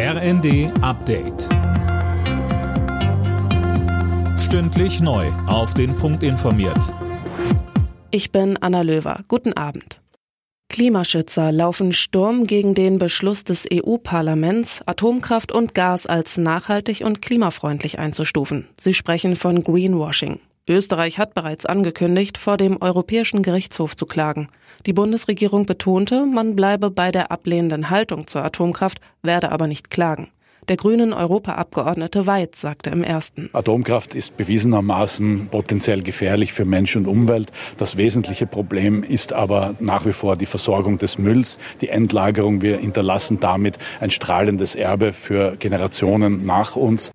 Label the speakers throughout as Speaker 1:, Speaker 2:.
Speaker 1: RND Update. Stündlich neu. Auf den Punkt informiert.
Speaker 2: Ich bin Anna Löwer. Guten Abend. Klimaschützer laufen Sturm gegen den Beschluss des EU-Parlaments, Atomkraft und Gas als nachhaltig und klimafreundlich einzustufen. Sie sprechen von Greenwashing. Österreich hat bereits angekündigt, vor dem Europäischen Gerichtshof zu klagen. Die Bundesregierung betonte, man bleibe bei der ablehnenden Haltung zur Atomkraft, werde aber nicht klagen. Der grünen Europaabgeordnete Weid sagte im ersten.
Speaker 3: Atomkraft ist bewiesenermaßen potenziell gefährlich für Mensch und Umwelt. Das wesentliche Problem ist aber nach wie vor die Versorgung des Mülls, die Endlagerung. Wir hinterlassen damit ein strahlendes Erbe für Generationen nach uns.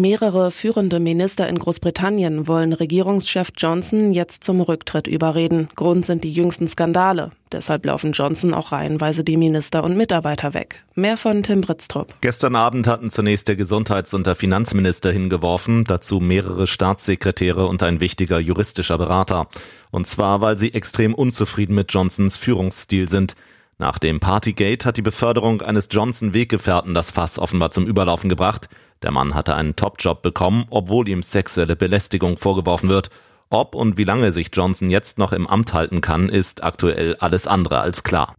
Speaker 2: Mehrere führende Minister in Großbritannien wollen Regierungschef Johnson jetzt zum Rücktritt überreden. Grund sind die jüngsten Skandale. Deshalb laufen Johnson auch reihenweise die Minister und Mitarbeiter weg. Mehr von Tim Britztrup.
Speaker 4: Gestern Abend hatten zunächst der Gesundheits- und der Finanzminister hingeworfen, dazu mehrere Staatssekretäre und ein wichtiger juristischer Berater. Und zwar, weil sie extrem unzufrieden mit Johnsons Führungsstil sind. Nach dem Partygate hat die Beförderung eines Johnson-Weggefährten das Fass offenbar zum Überlaufen gebracht. Der Mann hatte einen Top-Job bekommen, obwohl ihm sexuelle Belästigung vorgeworfen wird. Ob und wie lange sich Johnson jetzt noch im Amt halten kann, ist aktuell alles andere als klar.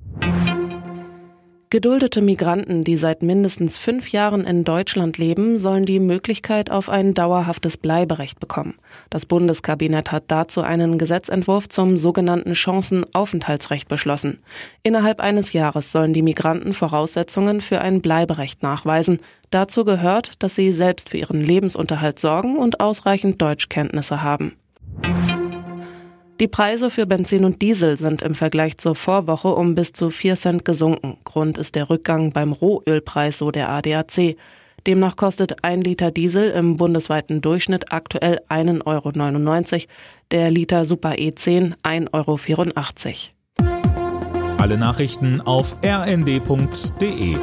Speaker 2: Geduldete Migranten, die seit mindestens fünf Jahren in Deutschland leben, sollen die Möglichkeit auf ein dauerhaftes Bleiberecht bekommen. Das Bundeskabinett hat dazu einen Gesetzentwurf zum sogenannten Chancenaufenthaltsrecht beschlossen. Innerhalb eines Jahres sollen die Migranten Voraussetzungen für ein Bleiberecht nachweisen. Dazu gehört, dass sie selbst für ihren Lebensunterhalt sorgen und ausreichend Deutschkenntnisse haben. Die Preise für Benzin und Diesel sind im Vergleich zur Vorwoche um bis zu 4 Cent gesunken. Grund ist der Rückgang beim Rohölpreis, so der ADAC. Demnach kostet ein Liter Diesel im bundesweiten Durchschnitt aktuell 1,99 Euro, der Liter Super E10 1,84
Speaker 1: Euro. Alle Nachrichten auf rnd.de